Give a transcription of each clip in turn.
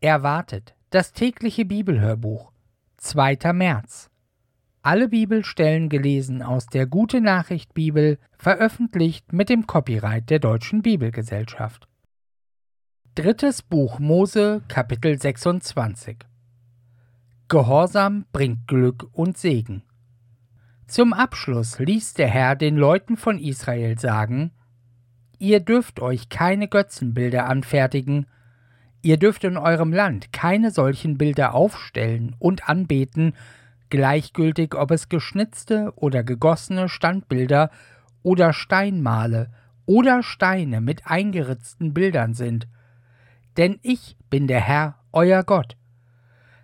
Erwartet das tägliche Bibelhörbuch 2. März Alle Bibelstellen gelesen aus der Gute Nachricht Bibel, veröffentlicht mit dem Copyright der Deutschen Bibelgesellschaft. Drittes Buch Mose, Kapitel 26 Gehorsam bringt Glück und Segen. Zum Abschluss ließ der Herr den Leuten von Israel sagen: Ihr dürft euch keine Götzenbilder anfertigen, Ihr dürft in eurem Land keine solchen Bilder aufstellen und anbeten, gleichgültig ob es geschnitzte oder gegossene Standbilder oder Steinmale oder Steine mit eingeritzten Bildern sind. Denn ich bin der Herr, euer Gott.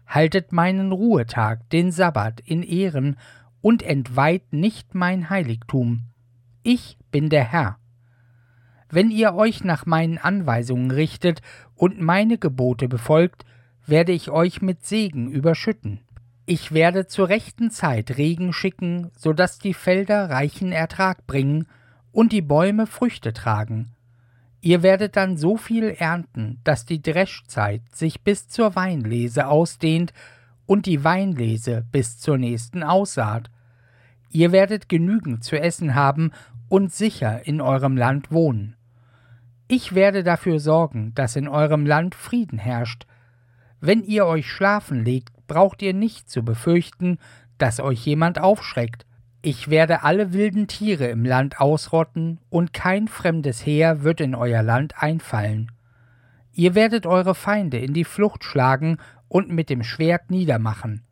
Haltet meinen Ruhetag, den Sabbat, in Ehren und entweiht nicht mein Heiligtum. Ich bin der Herr. Wenn ihr euch nach meinen Anweisungen richtet und meine Gebote befolgt, werde ich euch mit Segen überschütten. Ich werde zur rechten Zeit Regen schicken, so dass die Felder reichen Ertrag bringen und die Bäume Früchte tragen. Ihr werdet dann so viel ernten, dass die Dreschzeit sich bis zur Weinlese ausdehnt und die Weinlese bis zur nächsten Aussaat. Ihr werdet genügend zu essen haben und sicher in eurem Land wohnen. Ich werde dafür sorgen, dass in eurem Land Frieden herrscht. Wenn ihr euch schlafen legt, braucht ihr nicht zu befürchten, dass euch jemand aufschreckt. Ich werde alle wilden Tiere im Land ausrotten, und kein fremdes Heer wird in euer Land einfallen. Ihr werdet eure Feinde in die Flucht schlagen und mit dem Schwert niedermachen.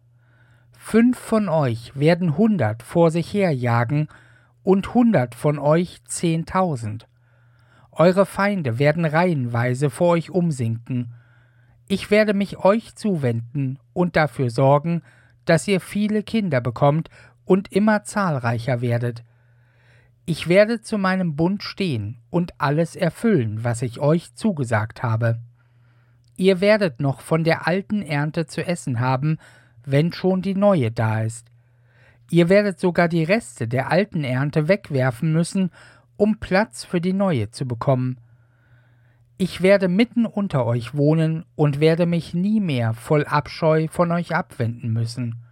Fünf von euch werden hundert vor sich herjagen, und hundert von euch zehntausend. Eure Feinde werden reihenweise vor euch umsinken. Ich werde mich euch zuwenden und dafür sorgen, dass ihr viele Kinder bekommt und immer zahlreicher werdet. Ich werde zu meinem Bund stehen und alles erfüllen, was ich euch zugesagt habe. Ihr werdet noch von der alten Ernte zu essen haben, wenn schon die neue da ist. Ihr werdet sogar die Reste der alten Ernte wegwerfen müssen um Platz für die neue zu bekommen. Ich werde mitten unter euch wohnen und werde mich nie mehr voll Abscheu von euch abwenden müssen.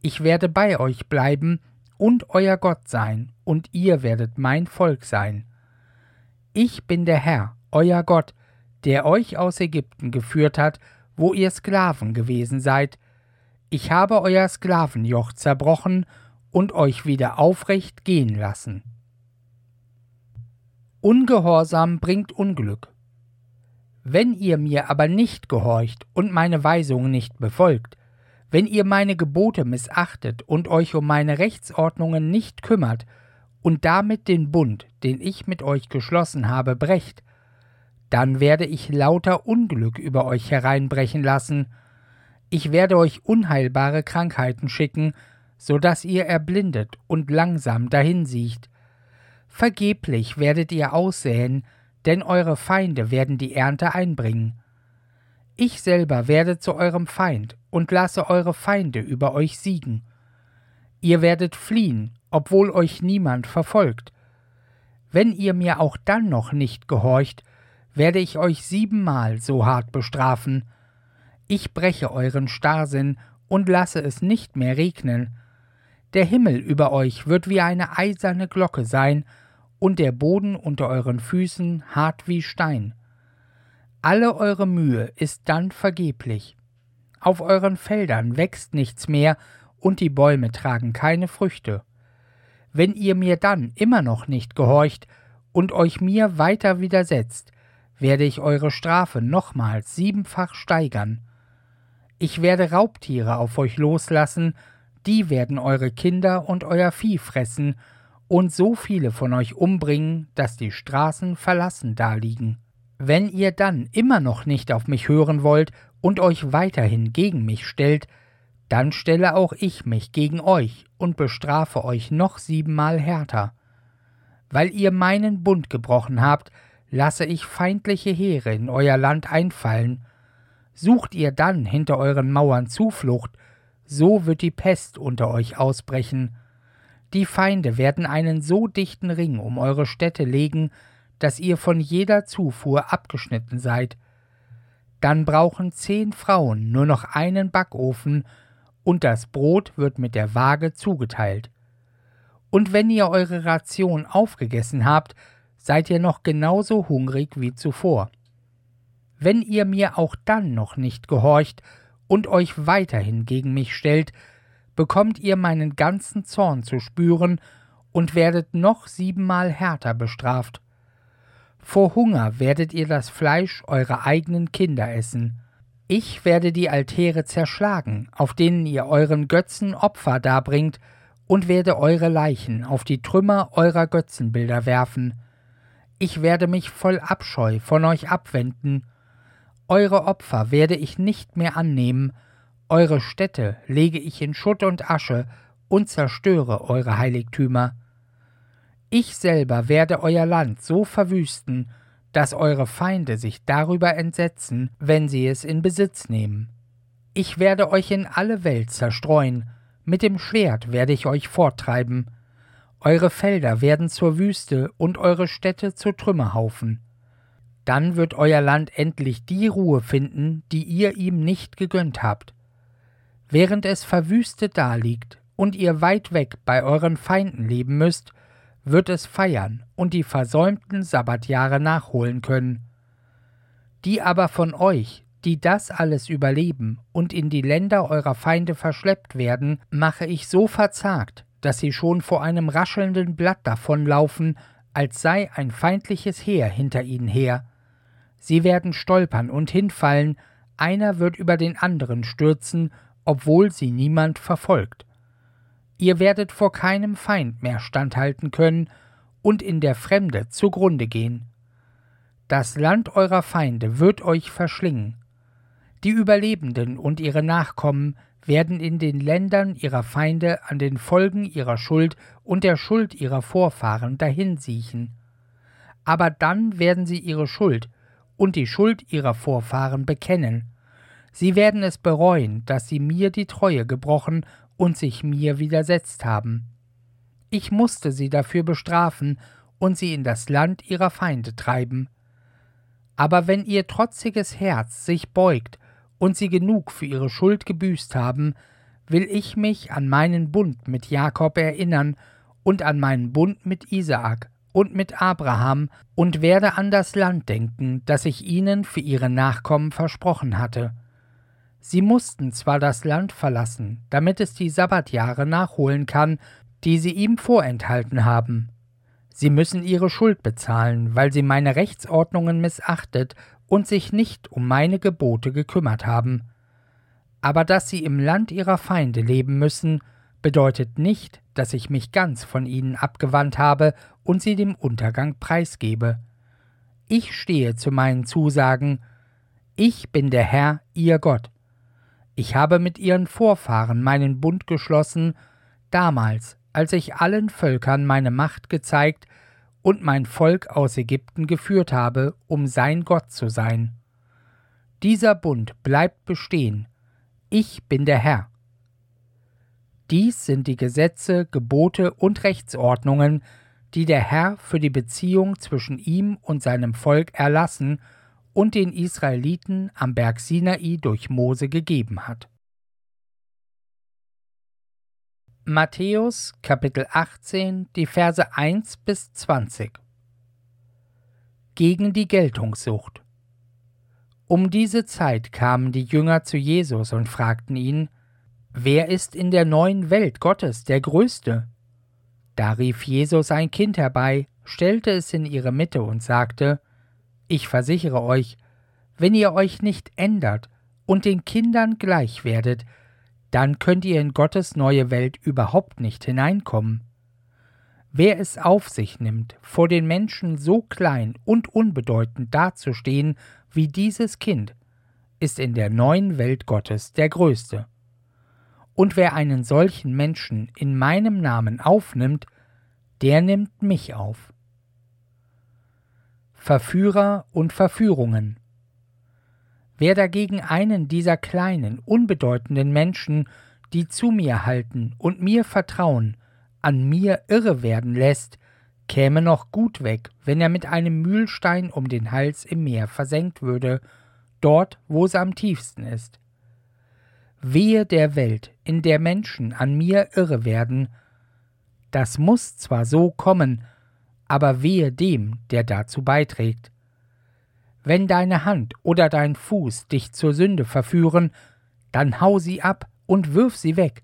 Ich werde bei euch bleiben und euer Gott sein, und ihr werdet mein Volk sein. Ich bin der Herr, euer Gott, der euch aus Ägypten geführt hat, wo ihr Sklaven gewesen seid. Ich habe euer Sklavenjoch zerbrochen und euch wieder aufrecht gehen lassen. Ungehorsam bringt Unglück. Wenn ihr mir aber nicht gehorcht und meine Weisungen nicht befolgt, wenn ihr meine Gebote missachtet und euch um meine Rechtsordnungen nicht kümmert und damit den Bund, den ich mit euch geschlossen habe, brecht, dann werde ich lauter Unglück über euch hereinbrechen lassen, ich werde euch unheilbare Krankheiten schicken, so dass ihr erblindet und langsam dahinsiecht, Vergeblich werdet ihr aussäen, denn eure Feinde werden die Ernte einbringen. Ich selber werde zu eurem Feind und lasse eure Feinde über euch siegen. Ihr werdet fliehen, obwohl euch niemand verfolgt. Wenn ihr mir auch dann noch nicht gehorcht, werde ich euch siebenmal so hart bestrafen. Ich breche euren Starrsinn und lasse es nicht mehr regnen. Der Himmel über euch wird wie eine eiserne Glocke sein, und der Boden unter euren Füßen hart wie Stein. Alle eure Mühe ist dann vergeblich. Auf euren Feldern wächst nichts mehr, und die Bäume tragen keine Früchte. Wenn ihr mir dann immer noch nicht gehorcht und euch mir weiter widersetzt, werde ich eure Strafe nochmals siebenfach steigern. Ich werde Raubtiere auf euch loslassen, die werden eure Kinder und euer Vieh fressen, und so viele von euch umbringen, dass die Straßen verlassen daliegen. Wenn ihr dann immer noch nicht auf mich hören wollt und euch weiterhin gegen mich stellt, dann stelle auch ich mich gegen euch und bestrafe euch noch siebenmal härter. Weil ihr meinen Bund gebrochen habt, lasse ich feindliche Heere in euer Land einfallen. Sucht ihr dann hinter euren Mauern Zuflucht, so wird die Pest unter euch ausbrechen, die Feinde werden einen so dichten Ring um eure Städte legen, dass ihr von jeder Zufuhr abgeschnitten seid. dann brauchen zehn Frauen nur noch einen Backofen und das Brot wird mit der Waage zugeteilt. Und wenn ihr eure Ration aufgegessen habt, seid ihr noch genauso hungrig wie zuvor. Wenn ihr mir auch dann noch nicht gehorcht und euch weiterhin gegen mich stellt, bekommt ihr meinen ganzen Zorn zu spüren und werdet noch siebenmal härter bestraft. Vor Hunger werdet ihr das Fleisch eurer eigenen Kinder essen. Ich werde die Altäre zerschlagen, auf denen ihr euren Götzen Opfer darbringt, und werde eure Leichen auf die Trümmer eurer Götzenbilder werfen. Ich werde mich voll Abscheu von euch abwenden. Eure Opfer werde ich nicht mehr annehmen, eure Städte lege ich in Schutt und Asche und zerstöre eure Heiligtümer. Ich selber werde euer Land so verwüsten, dass eure Feinde sich darüber entsetzen, wenn sie es in Besitz nehmen. Ich werde euch in alle Welt zerstreuen, mit dem Schwert werde ich euch forttreiben. Eure Felder werden zur Wüste und eure Städte zu Trümmerhaufen. Dann wird euer Land endlich die Ruhe finden, die ihr ihm nicht gegönnt habt. Während es verwüstet daliegt und ihr weit weg bei euren Feinden leben müsst, wird es feiern und die versäumten Sabbatjahre nachholen können. Die aber von euch, die das alles überleben und in die Länder eurer Feinde verschleppt werden, mache ich so verzagt, dass sie schon vor einem raschelnden Blatt davonlaufen, als sei ein feindliches Heer hinter ihnen her. Sie werden stolpern und hinfallen, einer wird über den anderen stürzen, obwohl sie niemand verfolgt. Ihr werdet vor keinem Feind mehr standhalten können und in der Fremde zugrunde gehen. Das Land eurer Feinde wird euch verschlingen. Die Überlebenden und ihre Nachkommen werden in den Ländern ihrer Feinde an den Folgen ihrer Schuld und der Schuld ihrer Vorfahren dahinsiechen. Aber dann werden sie ihre Schuld und die Schuld ihrer Vorfahren bekennen. Sie werden es bereuen, dass sie mir die Treue gebrochen und sich mir widersetzt haben. Ich musste sie dafür bestrafen und sie in das Land ihrer Feinde treiben. Aber wenn ihr trotziges Herz sich beugt und sie genug für ihre Schuld gebüßt haben, will ich mich an meinen Bund mit Jakob erinnern und an meinen Bund mit Isaak und mit Abraham und werde an das Land denken, das ich ihnen für ihre Nachkommen versprochen hatte. Sie mussten zwar das Land verlassen, damit es die Sabbatjahre nachholen kann, die sie ihm vorenthalten haben. Sie müssen ihre Schuld bezahlen, weil sie meine Rechtsordnungen missachtet und sich nicht um meine Gebote gekümmert haben. Aber dass sie im Land ihrer Feinde leben müssen, bedeutet nicht, dass ich mich ganz von ihnen abgewandt habe und sie dem Untergang preisgebe. Ich stehe zu meinen Zusagen, ich bin der Herr, ihr Gott. Ich habe mit ihren Vorfahren meinen Bund geschlossen, damals, als ich allen Völkern meine Macht gezeigt und mein Volk aus Ägypten geführt habe, um sein Gott zu sein. Dieser Bund bleibt bestehen. Ich bin der Herr. Dies sind die Gesetze, Gebote und Rechtsordnungen, die der Herr für die Beziehung zwischen ihm und seinem Volk erlassen und den Israeliten am Berg Sinai durch Mose gegeben hat. Matthäus Kapitel 18, die Verse 1 bis 20 Gegen die Geltungssucht Um diese Zeit kamen die Jünger zu Jesus und fragten ihn, Wer ist in der neuen Welt Gottes der Größte? Da rief Jesus ein Kind herbei, stellte es in ihre Mitte und sagte, Ich versichere euch, wenn ihr euch nicht ändert und den Kindern gleich werdet, dann könnt ihr in Gottes neue Welt überhaupt nicht hineinkommen. Wer es auf sich nimmt, vor den Menschen so klein und unbedeutend dazustehen wie dieses Kind, ist in der neuen Welt Gottes der Größte. Und wer einen solchen Menschen in meinem Namen aufnimmt, der nimmt mich auf. Verführer und Verführungen Wer dagegen einen dieser kleinen, unbedeutenden Menschen, die zu mir halten und mir vertrauen, an mir irre werden lässt, käme noch gut weg, wenn er mit einem Mühlstein um den Hals im Meer versenkt würde, dort, wo es am tiefsten ist. Wehe der Welt, in der Menschen an mir irre werden. Das muss zwar so kommen, aber wehe dem, der dazu beiträgt. Wenn deine Hand oder dein Fuß dich zur Sünde verführen, dann hau sie ab und wirf sie weg.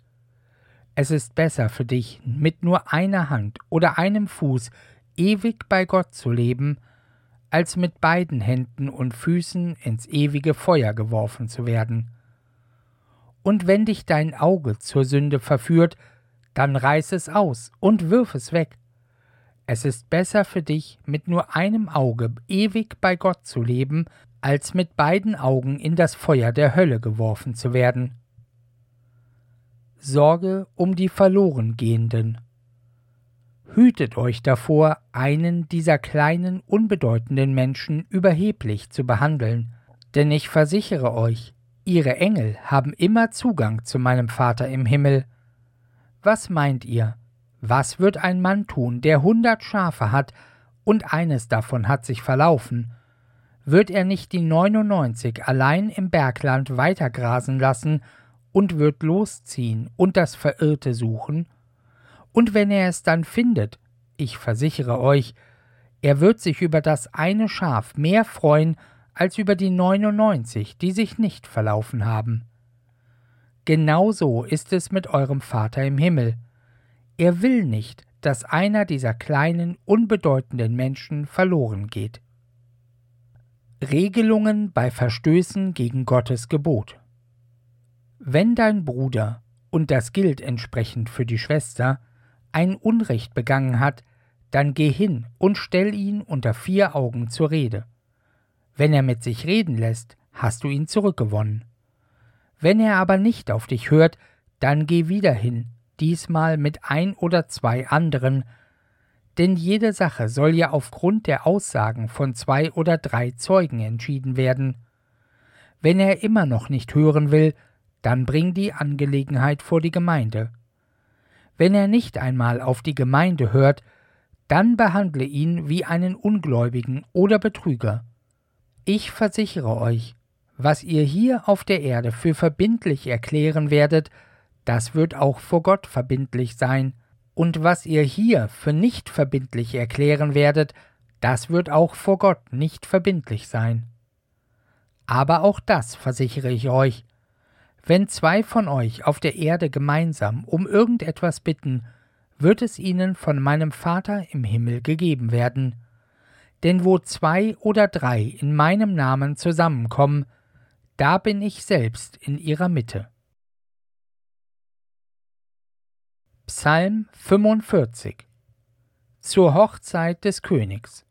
Es ist besser für dich, mit nur einer Hand oder einem Fuß ewig bei Gott zu leben, als mit beiden Händen und Füßen ins ewige Feuer geworfen zu werden. Und wenn dich dein Auge zur Sünde verführt, dann reiß es aus und wirf es weg. Es ist besser für dich, mit nur einem Auge ewig bei Gott zu leben, als mit beiden Augen in das Feuer der Hölle geworfen zu werden. Sorge um die Verlorengehenden. Hütet euch davor, einen dieser kleinen, unbedeutenden Menschen überheblich zu behandeln, denn ich versichere euch, ihre Engel haben immer Zugang zu meinem Vater im Himmel. Was meint ihr? Was wird ein Mann tun, der hundert Schafe hat, und eines davon hat sich verlaufen? Wird er nicht die neunundneunzig allein im Bergland weitergrasen lassen und wird losziehen und das Verirrte suchen? Und wenn er es dann findet, ich versichere euch, er wird sich über das eine Schaf mehr freuen als über die 99, die sich nicht verlaufen haben. Genauso ist es mit eurem Vater im Himmel. Er will nicht, dass einer dieser kleinen, unbedeutenden Menschen verloren geht. Regelungen bei Verstößen gegen Gottes Gebot. Wenn dein Bruder, und das gilt entsprechend für die Schwester, ein Unrecht begangen hat, dann geh hin und stell ihn unter vier Augen zur Rede. Wenn er mit sich reden lässt, hast du ihn zurückgewonnen. Wenn er aber nicht auf dich hört, dann geh wieder hin, diesmal mit ein oder zwei anderen, denn jede Sache soll ja aufgrund der Aussagen von zwei oder drei Zeugen entschieden werden. Wenn er immer noch nicht hören will, dann bring die Angelegenheit vor die Gemeinde. Wenn er nicht einmal auf die Gemeinde hört, dann behandle ihn wie einen Ungläubigen oder Betrüger. Ich versichere euch, was ihr hier auf der Erde für verbindlich erklären werdet, das wird auch vor Gott verbindlich sein, und was ihr hier für nicht verbindlich erklären werdet, das wird auch vor Gott nicht verbindlich sein. Aber auch das versichere ich euch, wenn zwei von euch auf der Erde gemeinsam um irgendetwas bitten, wird es ihnen von meinem Vater im Himmel gegeben werden. Denn wo zwei oder drei in meinem Namen zusammenkommen, da bin ich selbst in ihrer Mitte. Psalm 45 Zur Hochzeit des Königs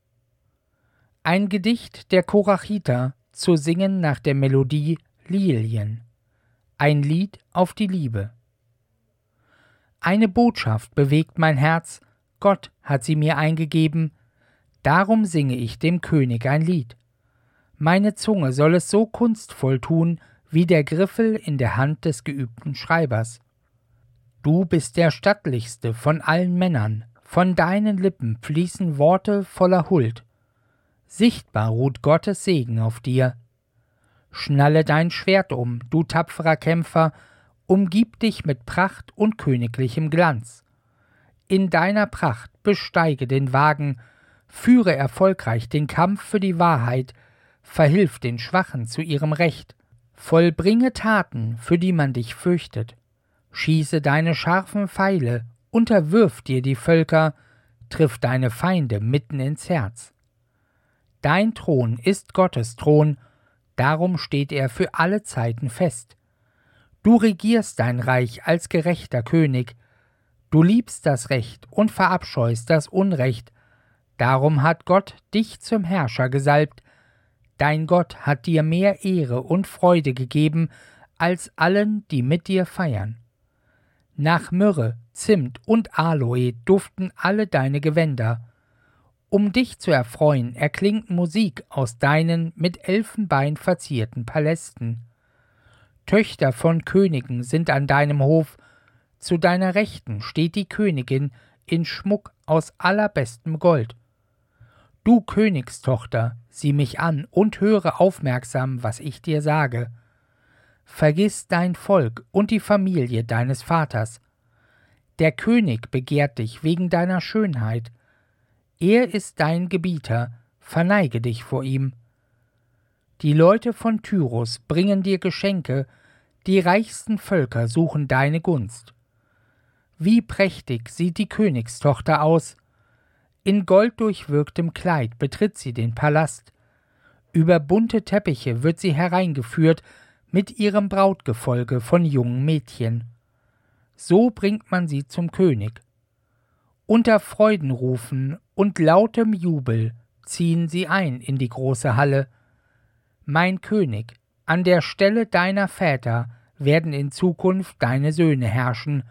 Ein Gedicht der Korachiter zu singen nach der Melodie Lilien. Ein Lied auf die Liebe. Eine Botschaft bewegt mein Herz, Gott hat sie mir eingegeben, darum singe ich dem König ein Lied. Meine Zunge soll es so kunstvoll tun, wie der Griffel in der Hand des geübten Schreibers. Du bist der stattlichste von allen Männern, von deinen Lippen fließen Worte voller Huld. Sichtbar ruht Gottes Segen auf dir, Schnalle dein Schwert um, du tapferer Kämpfer, umgib dich mit Pracht und königlichem Glanz. In deiner Pracht besteige den Wagen, führe erfolgreich den Kampf für die Wahrheit, verhilf den Schwachen zu ihrem Recht, vollbringe Taten, für die man dich fürchtet, schieße deine scharfen Pfeile, unterwirf dir die Völker, triff deine Feinde mitten ins Herz. Dein Thron ist Gottes Thron, darum steht er für alle Zeiten fest. Du regierst dein Reich als gerechter König, du liebst das Recht und verabscheust das Unrecht, darum hat Gott dich zum Herrscher gesalbt, dein Gott hat dir mehr Ehre und Freude gegeben als allen, die mit dir feiern. Nach Myrrhe, Zimt und Aloe duften alle deine Gewänder, um dich zu erfreuen, erklingt Musik aus deinen mit Elfenbein verzierten Palästen. Töchter von Königen sind an deinem Hof, zu deiner Rechten steht die Königin in Schmuck aus allerbestem Gold. Du Königstochter, sieh mich an und höre aufmerksam, was ich dir sage. Vergiss dein Volk und die Familie deines Vaters. Der König begehrt dich wegen deiner Schönheit. Er ist dein Gebieter, verneige dich vor ihm. Die Leute von Tyrus bringen dir Geschenke, die reichsten Völker suchen deine Gunst. Wie prächtig sieht die Königstochter aus, in golddurchwirktem Kleid betritt sie den Palast. Über bunte Teppiche wird sie hereingeführt mit ihrem Brautgefolge von jungen Mädchen. So bringt man sie zum König. Unter Freudenrufen und lautem Jubel ziehen sie ein in die große Halle. Mein König, an der Stelle deiner Väter werden in Zukunft deine Söhne herrschen.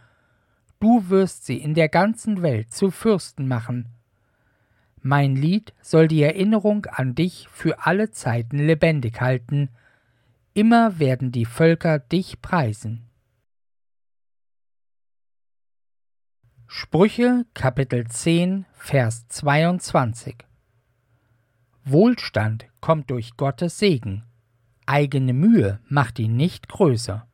Du wirst sie in der ganzen Welt zu Fürsten machen. Mein Lied soll die Erinnerung an dich für alle Zeiten lebendig halten, immer werden die Völker dich preisen. Sprüche Kapitel 10 Vers 22 Wohlstand kommt durch Gottes Segen, eigene Mühe macht ihn nicht größer.